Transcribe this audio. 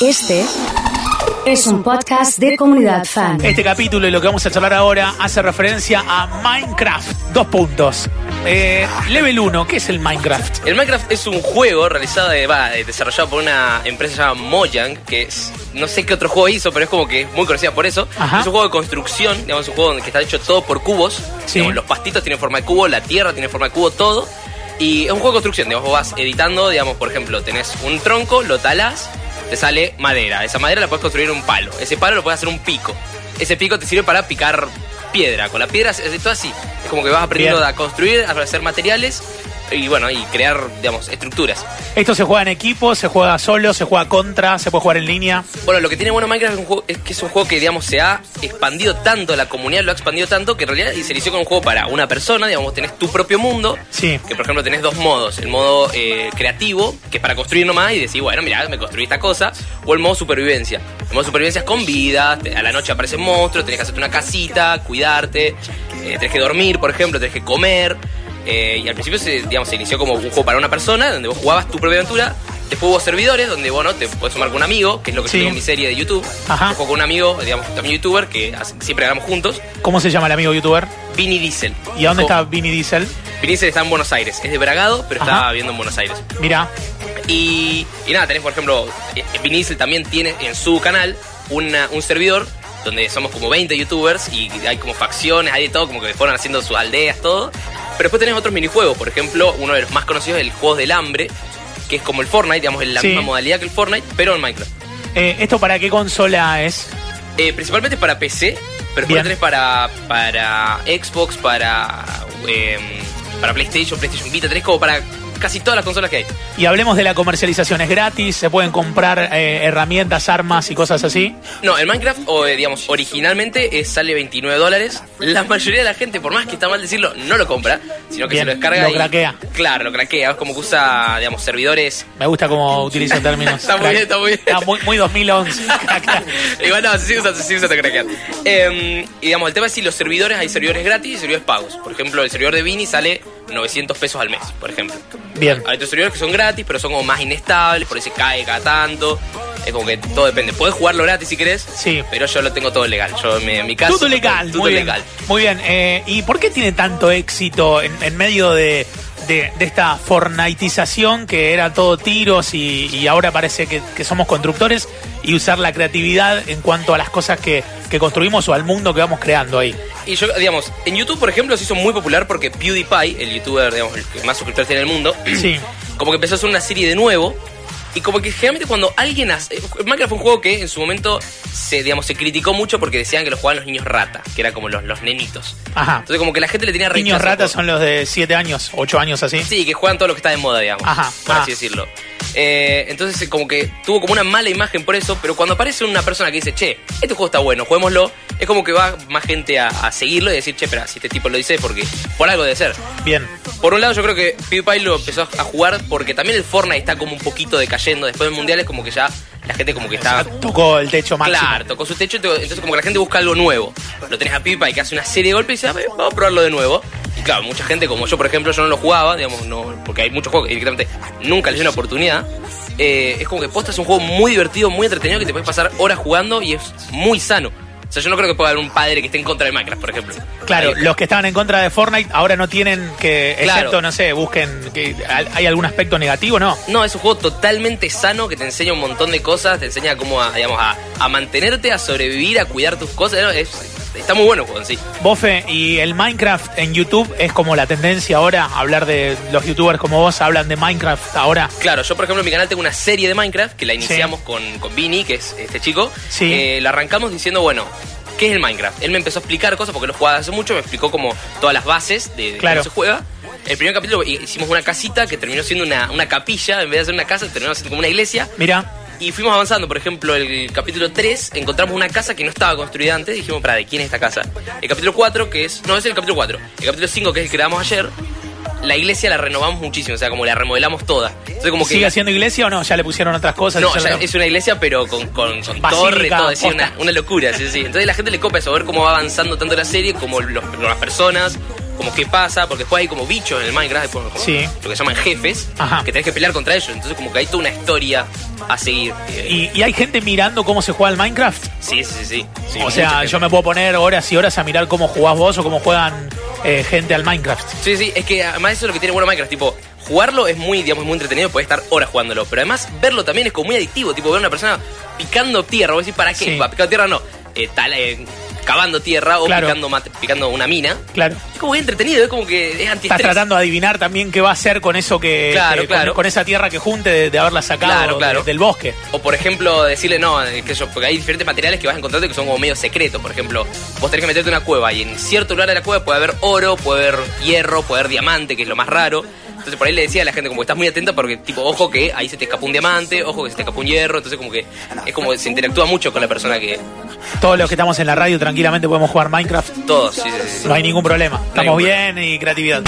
Este es un podcast de comunidad fan. Este capítulo y lo que vamos a charlar ahora hace referencia a Minecraft. Dos puntos. Eh, level 1, ¿qué es el Minecraft? El Minecraft es un juego realizado, de, va, desarrollado por una empresa llamada Mojang, que es, no sé qué otro juego hizo, pero es como que es muy conocida por eso. Ajá. Es un juego de construcción, digamos, es un juego que está hecho todo por cubos. Sí. Digamos, los pastitos tienen forma de cubo, la tierra tiene forma de cubo, todo. Y es un juego de construcción, digamos, vos vas editando, digamos, por ejemplo, tenés un tronco, lo talás, te sale madera. Esa madera la puedes construir un palo. Ese palo lo puedes hacer un pico. Ese pico te sirve para picar piedra. Con la piedra es es todo así. Es como que vas aprendiendo Bien. a construir, a hacer materiales y bueno, y crear, digamos, estructuras. Esto se juega en equipo, se juega solo, se juega contra, se puede jugar en línea. Bueno, lo que tiene bueno Minecraft es, un juego- es que es un juego que, digamos, se ha expandido tanto, la comunidad lo ha expandido tanto, que en realidad se inició con un juego para una persona, digamos, tenés tu propio mundo, Sí. que por ejemplo tenés dos modos, el modo eh, creativo, que es para construir nomás y decir, bueno, mira, me construí esta cosa, o el modo supervivencia. El modo supervivencia es con vida, a la noche aparecen monstruos, tenés que hacerte una casita, cuidarte, eh, tenés que dormir, por ejemplo, tenés que comer. Eh, y al principio se, digamos, se inició como un juego para una persona, donde vos jugabas tu propia aventura. Después hubo servidores donde bueno, te puedes sumar con un amigo, que es lo que Sí. yo tengo en mi serie de YouTube. Ajá. Yo juego con un amigo, digamos, también youtuber, que siempre grabamos juntos, ¿Cómo se llama el amigo youtuber? Vini Diesel. ¿Y a dónde está Vinny Diesel? Vini Diesel está en Buenos Aires, es de Bragado, pero está Ajá. viviendo en Buenos Aires. Mira, Y, y nada, tenés por ejemplo, eh, Vini Diesel también tiene en su canal una- un servidor donde somos como 20 youtubers y hay como facciones, hay de todo, como que fueron haciendo sus aldeas, todo. Pero después tenés otros minijuegos, por ejemplo, uno de los más conocidos es el Juegos del Hambre, que es como el Fortnite, digamos, en la Sí. misma modalidad que el Fortnite, pero en Minecraft. eh, ¿esto para qué consola es? Eh, principalmente para PC, pero después tenés para, para Xbox, para, eh, para PlayStation, PlayStation Vita, tenés como para casi todas las consolas que hay. Y hablemos de la comercialización, ¿es gratis? ¿Se pueden comprar eh, herramientas, armas y cosas así? No, el Minecraft, o, eh, digamos, originalmente eh, sale 29 dólares. La mayoría de la gente, por más que está mal decirlo, no lo compra, sino que Bien, se lo descarga lo y- craquea. Claro, lo craquea. Es como que usa, digamos, servidores. Me gusta cómo utilizo términos. Está muy bien, está muy bien. Está muy, muy 2011. Igual no, se sigue usando, se usando craquear. Eh, y digamos, el tema es si los servidores, hay servidores gratis y servidores pagos. Por ejemplo, el servidor de Vini sale 900 pesos al mes, por ejemplo. Bien. Hay otros servidores que son gratis, pero son como más inestables, por ahí se cae cada tanto. Es como que todo depende. Puedes jugarlo gratis si querés, Sí. pero yo lo tengo todo legal. Yo en mi, en mi caso. Todo legal, Todo muy bien. legal. Muy bien. eh, ¿Y por qué tiene tanto éxito en, en medio de, de- de esta fortnitización que era todo tiros y, y ahora parece que, que somos constructores y usar la creatividad en cuanto a las cosas que, que construimos o al mundo que vamos creando ahí? Y yo, digamos, en YouTube, por ejemplo, se hizo muy popular porque PewDiePie, el youtuber, digamos, el que más suscriptores tiene en el mundo, Sí. como que empezó a hacer una serie de nuevo. Y como que generalmente cuando alguien hace... Minecraft fue un juego que en su momento se, digamos, se criticó mucho porque decían que lo jugaban los niños rata, que era como los, los nenitos. Ajá. Entonces como que la gente le tenía rechazo. Niños juego. son los de 7 años, 8 años así. Sí, que juegan todo lo que está de moda, digamos. Ajá, Por así decirlo. Eh, entonces, eh, como que tuvo como una mala imagen por eso, pero cuando aparece una persona que dice, che, este juego está bueno, juguémoslo, es como que va más gente a, a seguirlo y decir, che, pero si este tipo lo dice, porque por algo debe ser. Bien. Por un lado, yo creo que PewDiePie lo empezó a jugar porque también el Fortnite está como un poquito decayendo. Después del mundial es como que ya la gente como que está. Tocó el techo máximo. Claro, tocó su techo, entonces como que la gente busca algo nuevo. Lo tenés a PewDiePie que hace una serie de golpes y dice, "A ver, vamos a probarlo de nuevo. Y claro, mucha gente como yo, por ejemplo, yo no lo jugaba, digamos, no, porque hay muchos juegos que directamente nunca les di una oportunidad. Eh, es como que posta es un juego muy divertido, muy entretenido, que te puedes pasar horas jugando y es muy sano. O sea, yo no creo que pueda haber un padre que esté en contra de Minecraft, por ejemplo. Claro, Ahí- los que estaban en contra de Fortnite ahora no tienen que, Claro. excepto, no sé, busquen, que ¿hay algún aspecto negativo? No. No, es un juego totalmente sano que te enseña un montón de cosas, te enseña cómo a, digamos, a, a mantenerte, a sobrevivir, a cuidar tus cosas. ¿no? Es, está muy bueno el juego en sí. Bofe, y el Minecraft en YouTube es como la tendencia ahora, hablar de los youtubers como vos, hablan de Minecraft ahora. Claro, yo por ejemplo en mi canal tengo una serie de Minecraft que la iniciamos con, con Vini, que es este chico. Sí. Eh, la arrancamos diciendo, bueno, ¿qué es el Minecraft? Él me empezó a explicar cosas porque lo jugaba hace mucho, me explicó como todas las bases de, de Claro. cómo se juega. El primer capítulo hicimos una casita que terminó siendo una, una capilla, en vez de ser una casa, terminó siendo como una iglesia. Mira, Y fuimos avanzando, por ejemplo, el capítulo 3 encontramos una casa que no estaba construida antes, dijimos, para, ¿de quién es esta casa? El capítulo 4, que es, no, es el capítulo 4. El capítulo 5, que es el que grabamos ayer, la iglesia la renovamos muchísimo, o sea, como la remodelamos toda. Entonces como que... ¿sigue siendo iglesia o no? Ya le pusieron otras cosas. No, Ya es una iglesia, pero con, con, con Basílica, torre, todo, es una, una locura, sí, sí. Entonces la gente le copa eso, ver cómo va avanzando tanto la serie, como los- las personas, como qué pasa, porque después hay como bichos en el Minecraft, como Sí. lo que llaman jefes, Ajá. que tenés que pelear contra ellos. Entonces como que hay toda una historia a seguir. Eh, ¿Y, y hay gente mirando cómo se juega el Minecraft? sí, sí, sí, sí. O sea, gente. yo me puedo poner horas y horas a mirar cómo jugás vos o cómo juegan eh, gente al Minecraft. Sí, sí, es que además eso es lo que tiene bueno Minecraft, tipo, jugarlo es muy, digamos, muy entretenido, podés estar horas jugándolo, pero además verlo también es como muy adictivo, tipo, ver a una persona picando tierra, vos decís, ¿para qué? Sí. Picando tierra no, eh, tal, eh, cavando tierra o Claro. picando, mate- picando una mina. Claro. Es como muy entretenido, es como que es Estás antiestrés. tratando de adivinar también qué va a hacer con eso que. Claro, que- claro. Con, esa tierra que junte de, de haberla sacado Claro, claro. de- del bosque. O por ejemplo, decirle no, eh, que yo, porque hay diferentes materiales que vas encontrando que son como medio secretos. Por ejemplo, vos tenés que meterte en una cueva y en cierto lugar de la cueva puede haber oro, puede haber hierro, puede haber diamante, que es lo más raro. Entonces por ahí le decía a la gente como que estás muy atenta porque tipo, ojo que ahí se te escapó un diamante, ojo que se te escapó un hierro, entonces como que es como que se interactúa mucho con la persona que... Todos los que estamos en la radio tranquilamente podemos jugar Minecraft. Todos, sí, sí, sí. No hay ningún problema. Estamos bien y creatividad.